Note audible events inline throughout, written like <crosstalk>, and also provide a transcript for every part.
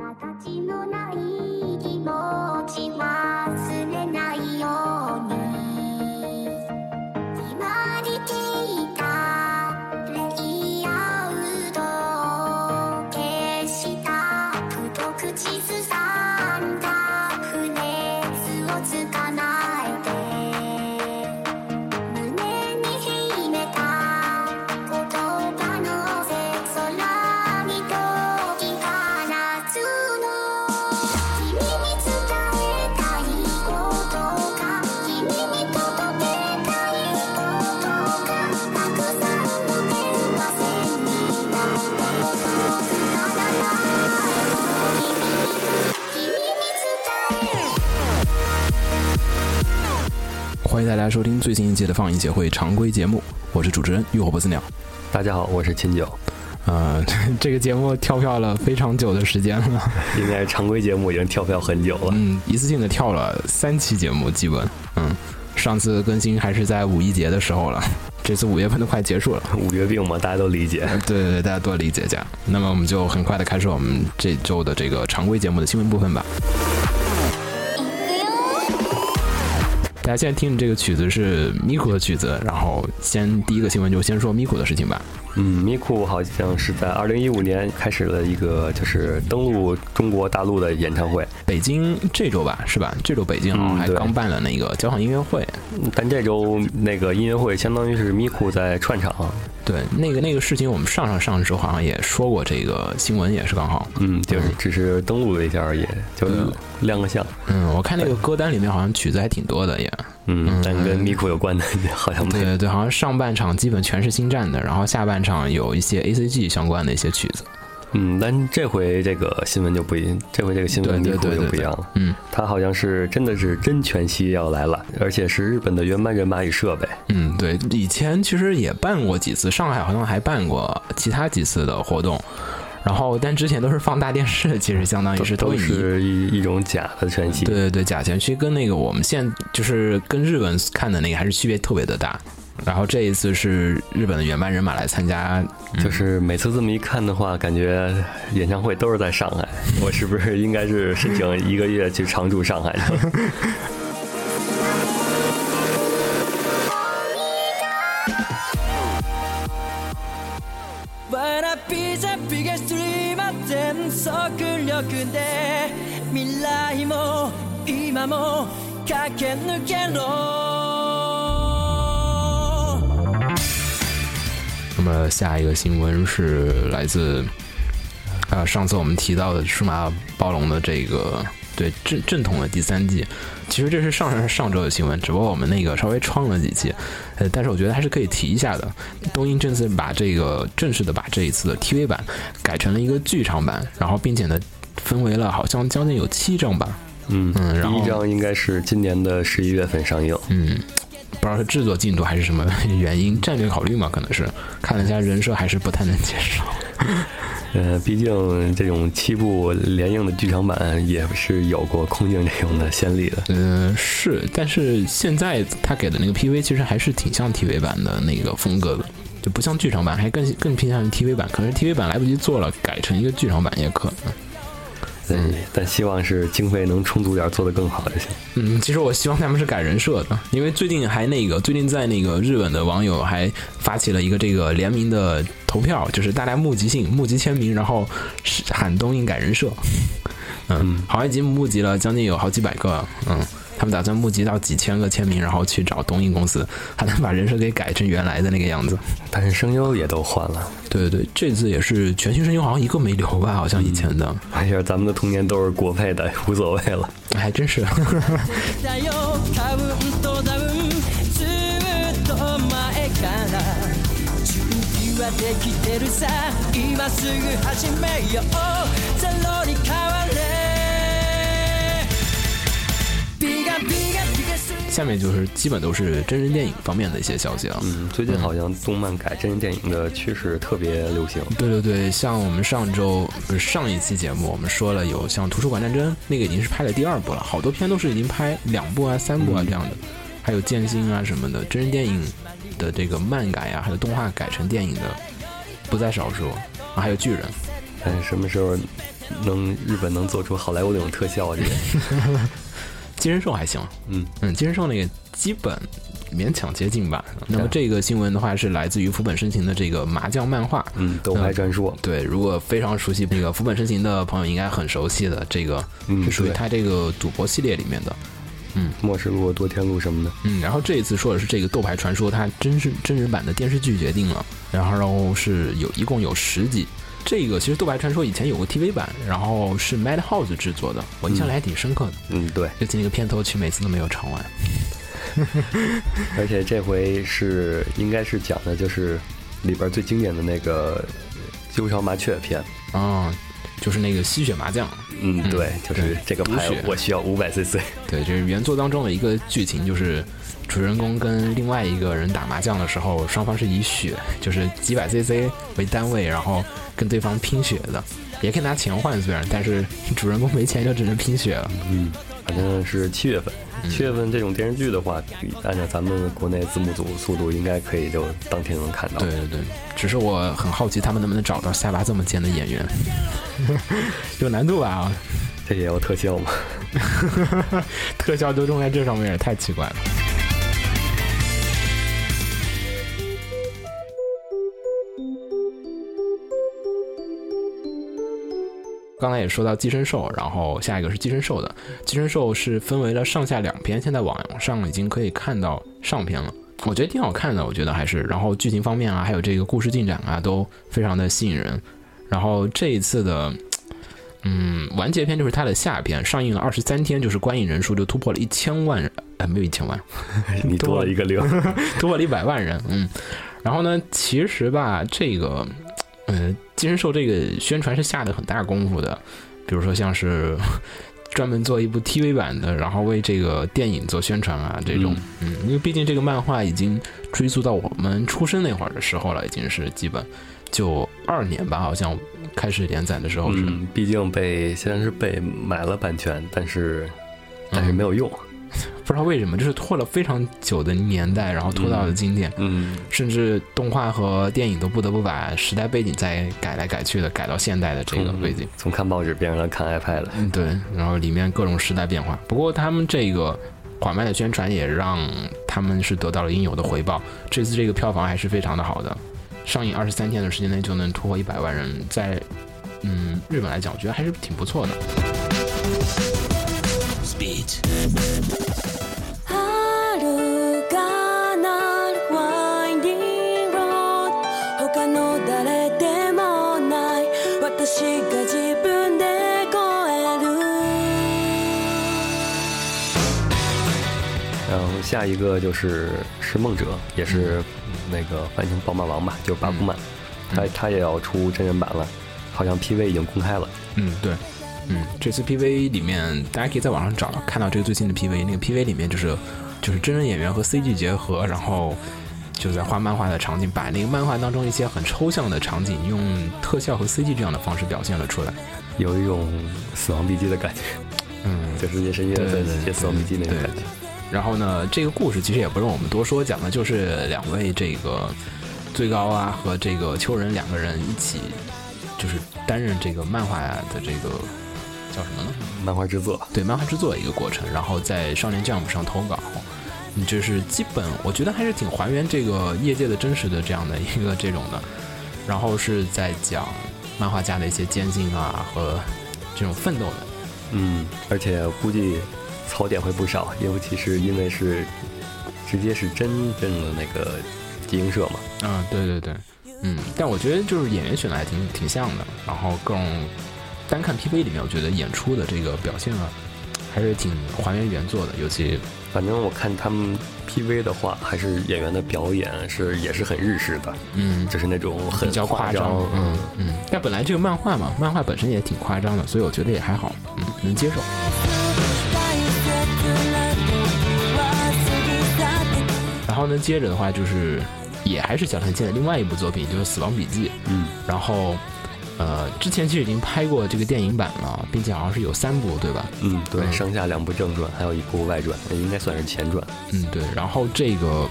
形のない気持ちは欢迎大家收听最新一期的放映协会常规节目，我是主持人浴火不死鸟。大家好，我是秦九。呃，<laughs> 这个节目跳票了非常久的时间了，<laughs> 应该常规节目已经跳票很久了。嗯，一次性的跳了三期节目，基本，嗯，上次更新还是在五一节的时候了，这次五月份都快结束了，五月病嘛，大家都理解。对对对，大家多理解一下。那么我们就很快的开始我们这周的这个常规节目的新闻部分吧。大家现在听的这个曲子是 Miku 的曲子，然后先第一个新闻就先说 Miku 的事情吧。嗯，，Miku 好像是在二零一五年开始了一个就是登陆中国大陆的演唱会，北京这周吧，是吧？这周北京好像还刚办了那个交响音乐会，但这周那个音乐会相当于是 Miku 在串场。对，那个那个事情我们上上上周好像也说过，这个新闻也是刚好。嗯，就是只是登录了一下而已，就对亮个相。嗯，我看那个歌单里面好像曲子还挺多的也。嗯，但跟咪咕有关的 <laughs> 好像没有。对对对，好像上半场基本全是星战的，然后下半场有一些 A C G 相关的一些曲子。嗯，但这回这个新闻就不一，这回这个新闻咪咕对对对对对就不一样了。嗯它好像是真的是真全息要来了，而且是日本的原班人马与设备。嗯，对，以前其实也办过几次，上海好像还办过其他几次的活动，然后但之前都是放大电视，其实相当于是都。是一一种假的全息。对对对，假全息跟那个我们现就是跟日本看的那个还是区别特别的大。然后这一次是日本的原班人马来参加，就是每次这么一看的话，感觉演唱会都是在上海。<laughs> 我是不是应该是申请一个月去常驻上海去？ Wanna be the biggest dreamer 全速力で未来も今も駆け抜けろ那么下一个新闻是来自，呃，上次我们提到的数码暴龙的这个对正正统的第三季，其实这是上上上周的新闻，只不过我们那个稍微穿了几期，呃，但是我觉得还是可以提一下的。东映这次把这个正式的把这一次的 TV 版改成了一个剧场版，然后并且呢分为了好像将近有七章吧， 嗯嗯然后第一张应该是今年的十一月份上映。嗯，不知道是制作进度还是什么原因，战略考虑嘛，可能是看了一下人设还是不太能接受。<laughs> 呃，毕竟这种七部连映的剧场版也是有过空镜这种的先例的。嗯，<laughs> 是，但是现在他给的那个 PV 其实还是挺像 TV 版的那个风格的，就不像剧场版，还更更偏向于 TV 版。可能 TV 版来不及做了，改成一个剧场版也可能。对，但希望是经费能充足点，做得更好就行。嗯，其实我希望他们是改人设的，因为最近还那个，最近在那个日本的网友还发起了一个这个联名的投票，就是大家募集信、募集签名，然后喊东映改人设。嗯，好像已经募集了将近有好几百个，嗯，他们打算募集到几千个签名，然后去找东映公司，还能把人设给改成原来的那个样子。但是声优也都换了，对对对，这次也是全新声优，好像一个没留吧，好像以前的，哎呀，咱们的童年都是国配的，无所谓了。还真是。だよカウントダウンずっと前から準備はできてるさ今すぐ始めようゼロに変 下面就是基本都是真人电影方面的一些消息了。嗯，最近好像动漫改真人电影的趋势特别流行。对对对，像我们上周不是上一期节目，我们说了有像《图书馆战争》那个已经是拍了第二部了，好多片都是已经拍两部啊、三部啊这样的，还有剑心啊什么的，真人电影的这个漫改呀、还有动画改成电影的不在少数，啊、还有巨人，哎什么时候能日本能做出好莱坞那种特效啊？这个，<laughs> 寄生兽还行，嗯嗯，寄生兽那个基本勉强接近吧。那么这个新闻的话是来自于福本申情的这个麻将漫画。嗯，斗牌传说，对，如果非常熟悉那个福本申情的朋友，应该很熟悉的。这个嗯是属于他这个赌博系列里面的。嗯末世录、多天路什么的。嗯，然后这一次说的是这个《斗牌传说》，它真是真人版的电视剧决定了，然后然后是有一共有十集。这个其实《斗白传说》以前有个 TV 版，然后是 Madhouse 制作的，我印象里还挺深刻的。嗯，对，尤其那个片头曲，每次都没有唱完。<laughs> 而且这回是应该是讲的就是里边最经典的那个鸠巢麻雀篇。啊、就是那个吸血麻将，嗯，嗯对，就是这个牌我需要五百 CC。对，就是原作当中的一个剧情，就是主人公跟另外一个人打麻将的时候，双方是以血，就是几百 CC 为单位，然后跟对方拼血的，也可以拿钱换，虽然，但是主人公没钱就只能拼血了。嗯，反正是七月份。七月份这种电视剧的话，按照咱们国内字幕组速度，应该可以就当天能看到。对对对，只是我很好奇他们能不能找到下巴这么尖的演员，<laughs> 有难度吧？啊，这也要特效吗。<laughs> 特效都用在这上面，也太奇怪了。刚才也说到寄生兽，然后下一个是寄生兽的。寄生兽是分为了上下两篇，现在网上已经可以看到上篇了。我觉得挺好看的，我觉得还是，然后剧情方面啊，还有这个故事进展啊，都非常的吸引人。然后这一次的，嗯，完结篇就是它的下篇，上映了二十三天，就是观影人数就突破了一千万人，呃，没有一千万，<laughs> 你多了一个零。<laughs> 突破了一百万人，嗯。然后呢，其实吧，这个，呃，寄生兽这个宣传是下的很大功夫的，比如说像是专门做一部 TV 版的，然后为这个电影做宣传啊，这种，嗯，因为毕竟这个漫画已经追溯到我们出生那会儿的时候了，已经是基本九二年吧，好像开始连载的时候是，嗯，毕竟被虽然是被买了版权，但是但是没有用。<laughs> 不知道为什么，就是拖了非常久的年代，然后拖到了今天。嗯，甚至动画和电影都不得不把时代背景再改来改去的，改到现代的这个背景。从看报纸变成了看 iPad 了。嗯，对，然后里面各种时代变化。不过他们这个缓慢的宣传也让他们是得到了应有的回报。这次这个票房还是非常的好的，上映二十三天的时间内就能突破一百万人，在嗯日本来讲，我觉得还是挺不错的。遥かなるワインディングロード他の誰でもない私が自分で越える然后下一个就是《是梦者》，也是那个翻译成宝马王吧，就是巴布曼，他他也要出真人版了，好像 PV 已经公开了。嗯，对， 嗯，这次 PV 里面大家可以在网上找看到这个最新的 PV，那个 PV 里面就是就是真人演员和 CG 结合，然后就在画漫画的场景，把那个漫画当中一些很抽象的场景用特效和 CG 这样的方式表现了出来。有一种死亡笔记的感觉，嗯，<laughs> 就是夜神夜在对对对写死亡笔记那种对感觉。然后呢，这个故事其实也不用我们多说，讲的就是两位这个最高啊和这个秋人两个人一起，就是担任这个漫画的这个叫什么呢？漫画制作，对漫画制作的一个过程，然后在少年 Jump 上投稿，你，就是基本我觉得还是挺还原这个业界的真实的这样的一个这种的，然后是在讲漫画家的一些艰辛啊和这种奋斗的，嗯，而且估计槽点会不少，尤其是因为是直接是真正的那个集英社嘛。嗯，对对对，嗯，但我觉得就是演员选的还挺挺像的，然后各种单看 PV 里面，我觉得演出的这个表现啊，还是挺还原原作的，尤其反正我看他们 PV 的话，还是演员的表演是也是很日式的，嗯就是那种很比较夸张，嗯嗯，但本来这个漫画嘛，漫画本身也挺夸张的，所以我觉得也还好，嗯，能接受。大切な時は過ぎ去って然后呢，接着的话就是也还是小田健的另外一部作品，就是《死亡笔记》。嗯，然后 呃，之前其实已经拍过这个电影版了，并且好像是有三部，对吧？嗯，对，嗯上下两部正传，还有一部外传，应该算是前传。嗯，对。然后这个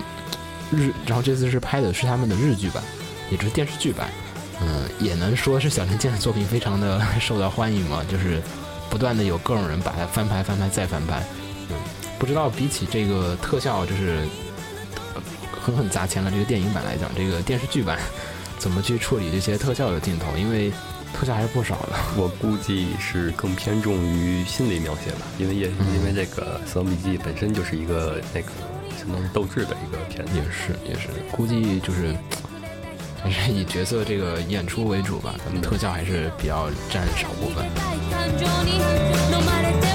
日，然后这次是拍的是他们的日剧版，也就是电视剧版。嗯，也能说是小林健的作品非常的受到欢迎嘛，就是不断的有各种人把它翻拍、翻拍再翻拍。嗯，不知道比起这个特效，就是呃狠狠砸钱了这个电影版来讲，这个电视剧版怎么去处理这些特效的镜头？因为特效还是不少的。<laughs> 我估计是更偏重于心理描写吧，因为也因为这个《死亡笔记》本身就是一个那个相当于斗智的一个片子也，是也是，估计就是还是以角色这个演出为主吧，咱们特效还是比较占少部分。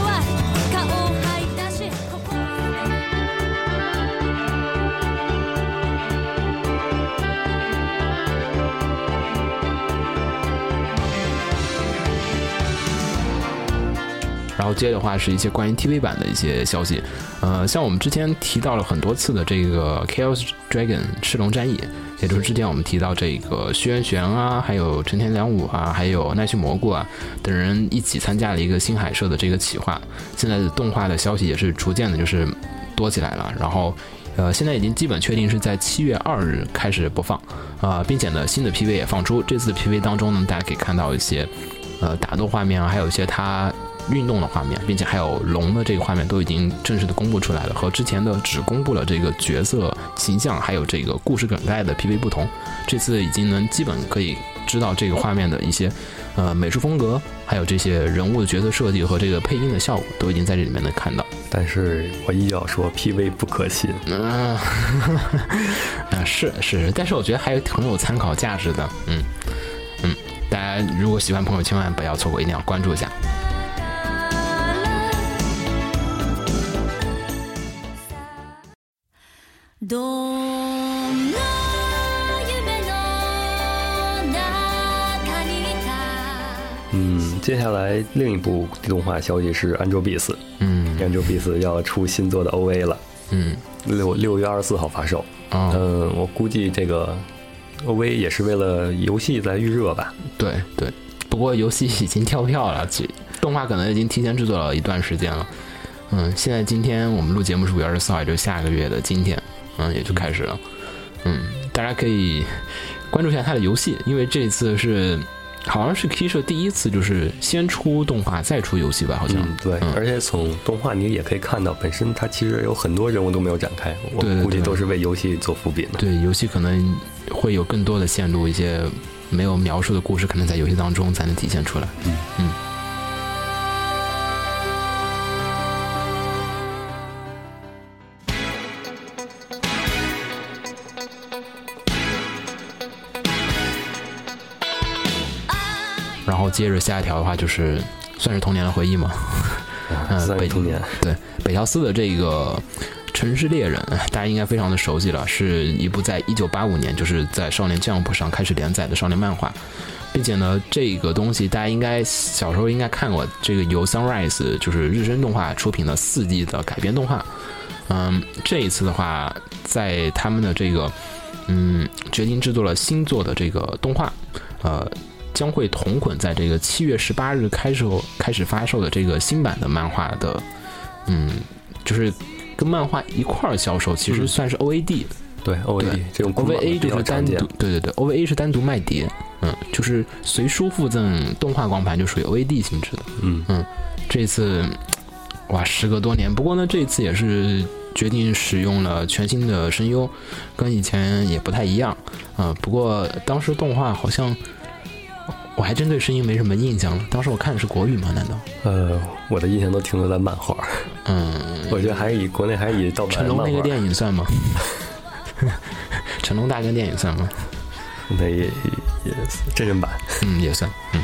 感然后接着的话是一些关于 TV 版的一些消息，呃，像我们之前提到了很多次的这个 Chaos Dragon 赤龙战役，也就是之前我们提到这个虚渊玄啊，还有陈田良武啊，还有奈绪蘑菇啊等人一起参加了一个新海社的这个企划，现在的动画的消息也是逐渐的就是多起来了，然后。呃，现在已经基本确定是在七月二日开始播放，啊、并且呢，新的 PV 也放出。这次的 PV 当中呢，大家可以看到一些，呃，打斗画面啊，还有一些它运动的画面，并且还有龙的这个画面都已经正式的公布出来了，和之前的只公布了这个角色形象还有这个故事梗概的 PV 不同，这次已经能基本可以知道这个画面的一些呃美术风格，还有这些人物的角色设计和这个配音的效果都已经在这里面能看到。但是我依旧要说 PV 不可信。嗯，<laughs> 啊是是，但是我觉得还有挺有参考价值的，嗯嗯，大家如果喜欢朋友，千万不要错过，一定要关注一下。接下来另一部动画消息是《安卓 Beats》，嗯安卓 Beats 要出新作的 OVA 了，嗯六六月二十四号发售。哦，嗯，我估计这个 OVA 也是为了游戏在预热吧。对对，不过游戏已经跳票了，其动画可能已经提前制作了一段时间了。嗯，现在今天我们录节目是五月二十四号，也就是下个月的今天，嗯，也就开始了。嗯，大家可以关注一下它的游戏，因为这次是好像是 K 社第一次就是先出动画再出游戏吧，好像。嗯，对，嗯而且从动画你也可以看到，本身它其实有很多人物都没有展开，我估计都是为游戏做伏笔的。对，游戏可能会有更多的线路，一些没有描述的故事，可能在游戏当中才能体现出来。嗯嗯。接着下一条的话，就是算是童年的回忆嘛。嗯，三北童年，对，北条司的这个《城市猎人》，哎大家应该非常的熟悉了，是一部在一九八五年就是在少年 Jump 上开始连载的少年漫画，并且呢，这个东西大家应该小时候应该看过，这个由 Sunrise 就是日升动画出品的四 D 的改编动画。嗯，这一次的话，在他们的这个嗯决定制作了新作的这个动画，呃，将会同捆在这个七月十八日开售开始发售的这个新版的漫画的，嗯，就是跟漫画一块儿销售，其实嗯算是 OAD，、对 OVA 这种 OVA 比就是单独，对对对，OVA 是单独卖碟，嗯，就是随书附赠动画光盘，就属于 OAD 性质的。嗯这次，哇，时隔多年，不过呢，这次也是决定使用了全新的声优，跟以前也不太一样，啊、不过当时动画好像。我还真对声音没什么印象了。当时我看的是国语吗？难道？呃，我的印象都停留在漫画，嗯，<laughs> 我觉得还是以国内还是以盗版成龙那个，电影算吗？<laughs> 成龙大哥电影算吗？那也也真人版。嗯，也算。嗯，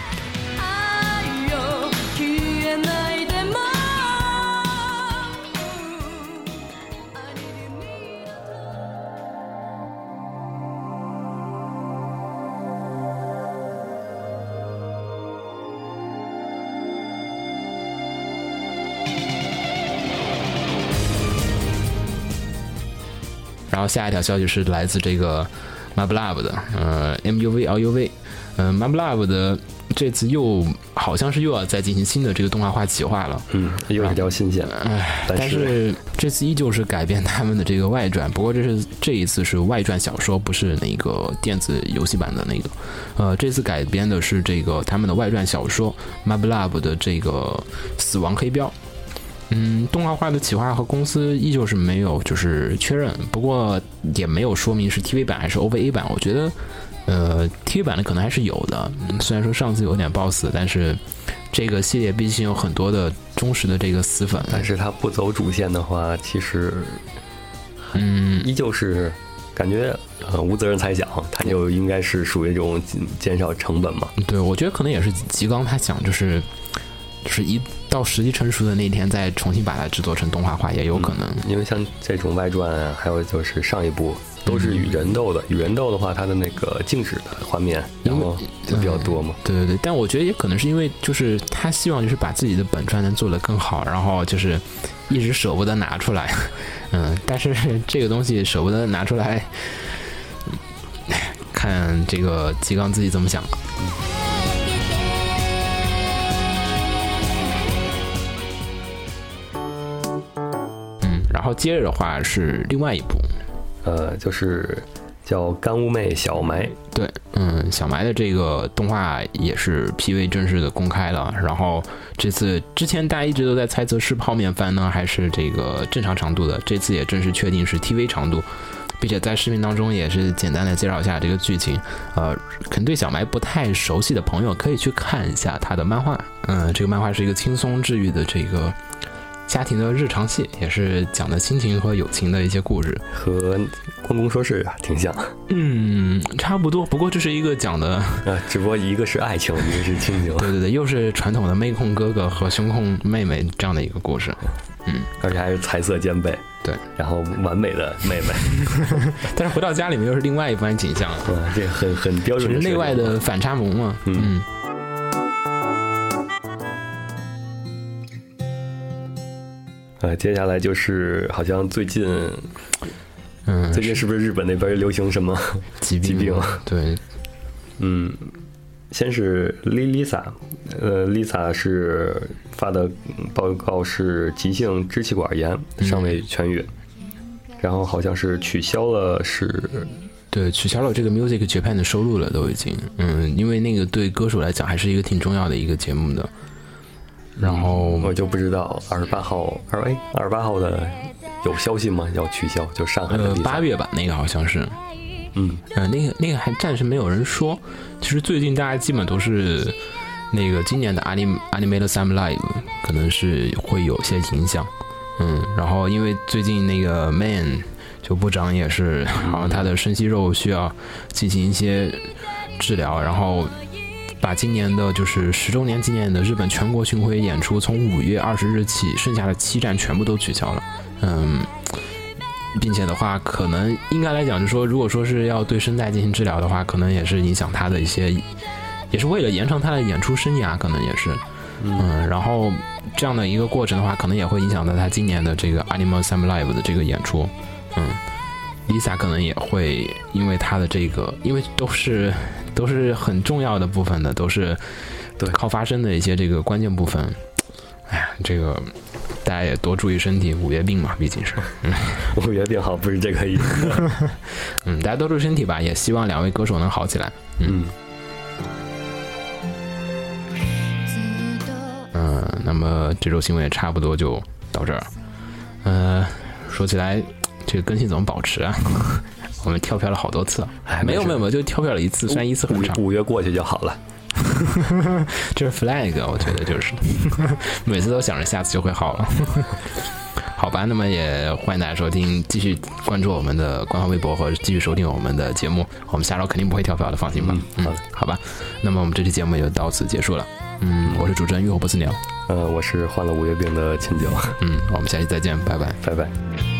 然后下一条消息是来自这个 MAB Lab 的，呃，MUV LUV，呃，MAB Lab 的这次又好像是又要再进行新的这个动画化企划了。嗯，又是条新线，唉，但但是这次依旧是改编他们的这个外传，不过这是这一次是外传小说，不是那个电子游戏版的那个。呃，这次改编的是这个他们的外传小说《MabLab》的这个死亡黑标。嗯，动画化的企划和公司依旧是没有就是确认，不过也没有说明是 TV 版还是 OVA 版。我觉得，呃，TV 版的可能还是有的。嗯虽然说上次有点爆死，但是这个系列毕竟有很多的忠实的这个死粉。但是他不走主线的话，其实嗯，依旧是感觉呃无责任猜想，他就应该是属于这种减减少成本嘛。对，我觉得可能也是吉刚他想就是就是一到时机成熟的那天再重新把它制作成动画化也有可能。因为像这种外传啊，还有就是上一部都是与人斗的，与人斗的话，它的那个静止的画面，然后就比较多嘛。对对对，但我觉得也可能是因为就是他希望就是把自己的本传能做得更好，然后就是一直舍不得拿出来，<laughs> 嗯，但是这个东西舍不得拿出来，<sighs> 看这个吉刚自己怎么想。嗯，然后接着的话是另外一部，呃，就是叫干物妹小埋，对，嗯，小埋的这个动画也是 PV 正式的公开了。然后这次之前大家一直都在猜测是泡面番呢，还是这个正常长度的，这次也正式确定是 TV 长度，并且在视频当中也是简单的介绍一下这个剧情。呃，可能对小埋不太熟悉的朋友可以去看一下他的漫画。嗯，这个漫画是一个轻松治愈的这个家庭的日常戏，也是讲的亲情和友情的一些故事。和关公说事啊挺像啊，嗯，差不多。不过这是一个讲的。只不过一个是爱情，一个是亲情，<laughs> 对对对，又是传统的妹控哥哥和胸控妹妹这样的一个故事。嗯而且还是才色兼备，对，然后完美的妹妹，<laughs> 但是回到家里面又是另外一番景象，嗯，这很很标就是准的内外的反差萌嘛。嗯嗯呃，接下来就是好像最近嗯，最近是不是日本那边流行什么？<laughs> 疾病疾病对，嗯，先是 Lisa，呃，Lisa 是发的报告是急性支气管炎，尚未痊愈，然后好像是取消了是对，取消了这个 Music Japan 的收入了，都已经。嗯，因为那个对歌手来讲还是一个挺重要的一个节目的。然后我就不知道二十八号二哎二十八号的有消息吗？要取消？就上海的八月吧，那个好像是。嗯，呃，那个那个还暂时没有人说。其实最近大家基本都是那个今年的 Anim Animated Summer Live 可能是会有些影响。嗯，然后因为最近那个 Man 就部长也是，<laughs> 好像他的深息肉需要进行一些治疗，然后把今年的就是十周年纪念的日本全国巡回演出从五月二十日起，剩下的七站全部都取消了。嗯。并且的话，可能应该来讲，就是说，如果说是要对声带进行治疗的话，可能也是影响他的一些，也是为了延长他的演出生涯，可能也是，嗯，然后这样的一个过程的话，可能也会影响到他今年的这个 Animal Summer Live 的这个演出，嗯，Lisa 可能也会因为他的这个，因为都是都是很重要的部分的，都是对靠发声的一些这个关键部分，哎呀，这个大家也多注意身体，五月病嘛，毕竟是。<laughs> 五月病好不是这个意思。<laughs> 嗯，大家多注意身体吧，也希望两位歌手能好起来。嗯，嗯，那么这周新闻也差不多就到这儿。呃，说起来，这个更新怎么保持啊？<laughs> 我们跳票了好多次，哎没有没有没有，就跳票了一次，虽然一次很长，五五月过去就好了。<laughs> 这是 flag，我觉得就是每次都想着下次就会好了。<laughs> 好吧，那么也欢迎大家收听，继续关注我们的官方微博和继续收听我们的节目。我们下周肯定不会跳票的，放心吧。嗯，好的好吧。那么我们这期节目也就到此结束了。嗯，我是主持人浴火不死鸟。呃，我是患了五月病的秦九，嗯，我们下期再见，拜拜。拜拜。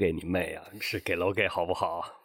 给你妹啊！是给楼给好不好？